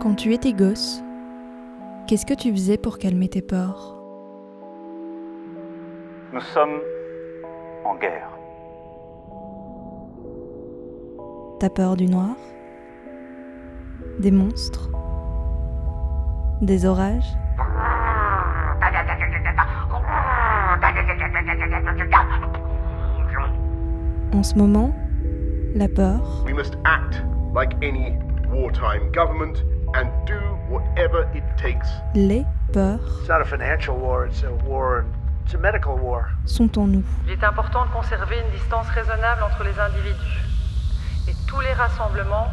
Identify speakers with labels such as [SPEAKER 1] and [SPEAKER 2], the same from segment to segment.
[SPEAKER 1] Quand tu étais gosse, qu'est-ce que tu faisais pour calmer tes peurs?
[SPEAKER 2] Nous sommes en guerre.
[SPEAKER 1] T'as peur du noir? Des monstres? Des orages? En ce moment, la peur,
[SPEAKER 3] We must act like any wartime government and do whatever it takes.
[SPEAKER 1] les peurs
[SPEAKER 4] It's not a financial war, it's a war, it's a medical war.
[SPEAKER 1] sont en nous.
[SPEAKER 5] Il est important de conserver une distance raisonnable entre les individus. Et tous les rassemblements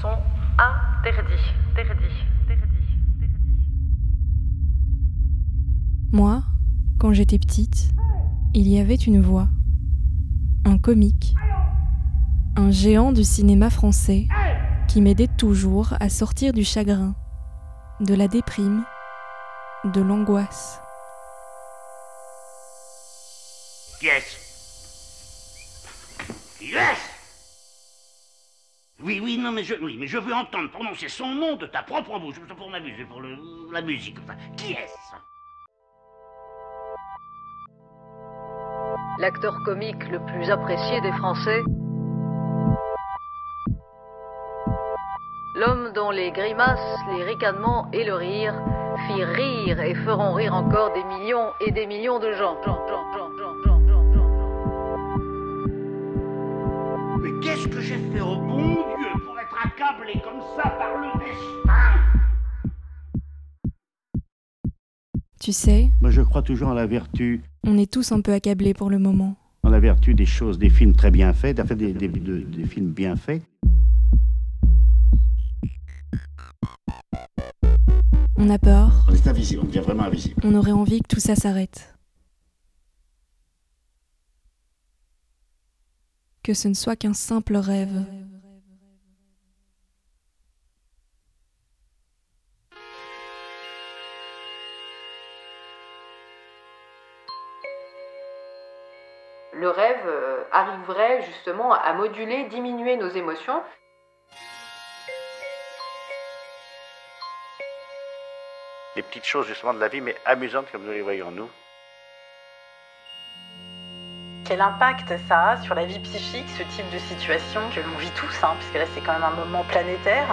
[SPEAKER 5] sont interdits. Interdits. Interdits. Interdits.
[SPEAKER 1] Moi, quand j'étais petite, il y avait une voix, un comique, un géant du cinéma français qui m'aidait toujours à sortir du chagrin, de la déprime, de l'angoisse.
[SPEAKER 6] Yes. Yes. Oui, oui, non, mais je, oui, mais je veux entendre prononcer son nom de ta propre bouche, pour m'amuser, pour le, la musique. Enfin, qui est-ce?
[SPEAKER 7] L'acteur comique le plus apprécié des Français. L'homme dont les grimaces, les ricanements et le rire firent rire et feront rire encore des millions et des millions de gens.
[SPEAKER 6] Mais qu'est-ce que j'ai fait au bon Dieu pour être accablé comme ça par le destin?
[SPEAKER 1] Tu sais,
[SPEAKER 8] Moi, je crois toujours en la vertu,
[SPEAKER 1] on est tous un peu accablés pour le moment.
[SPEAKER 8] en la vertu des choses, des films très bien faits, enfin, des, des- de- des films bien faits.
[SPEAKER 1] On a peur,
[SPEAKER 8] On est invisible, on devient vraiment invisible.
[SPEAKER 1] on aurait envie que tout ça s'arrête. Que ce ne soit qu'un simple rêve.
[SPEAKER 9] Le rêve euh, arriverait justement à moduler, diminuer nos émotions.
[SPEAKER 8] Les petites choses justement de la vie, mais amusantes comme nous les voyons nous.
[SPEAKER 10] Quel impact ça a sur la vie psychique, ce type de situation que l'on vit tous, hein, puisque là c'est quand même un moment planétaire?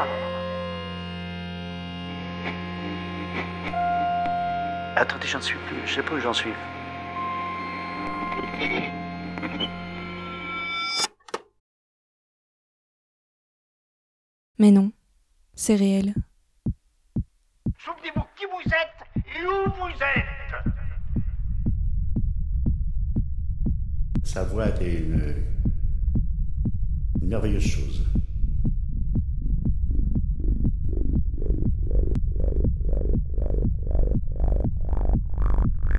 [SPEAKER 8] Attendez, j'en suis plus, je sais pas où j'en suis.
[SPEAKER 1] Mais non, c'est réel.
[SPEAKER 6] Vous êtes et où vous êtes
[SPEAKER 8] Sa voix était une, une merveilleuse chose.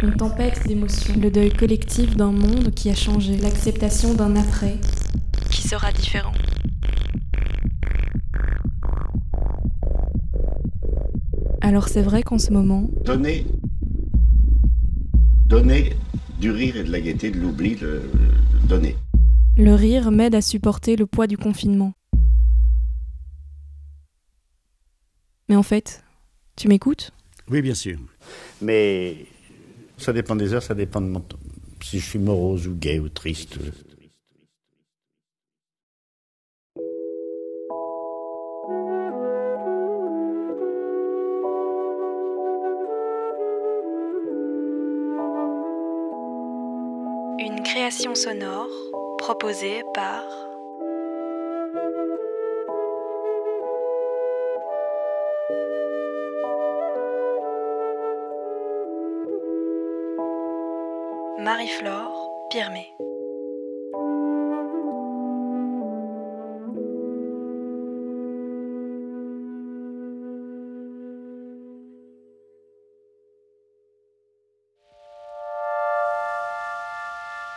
[SPEAKER 1] Une tempête d'émotions, le deuil collectif d'un monde qui a changé, l'acceptation d'un après qui sera différent. Alors c'est vrai qu'en ce moment,
[SPEAKER 8] Donner, donner du rire et de la gaieté, de l'oubli, le, le- donner.
[SPEAKER 1] le rire m'aide à supporter le poids du confinement. Mais en fait, tu m'écoutes?
[SPEAKER 8] Oui, bien sûr. Mais ça dépend des heures, ça dépend de mon temps. Si je suis morose ou gai ou triste.
[SPEAKER 1] Création sonore proposée par Marie-Flore Pirmé.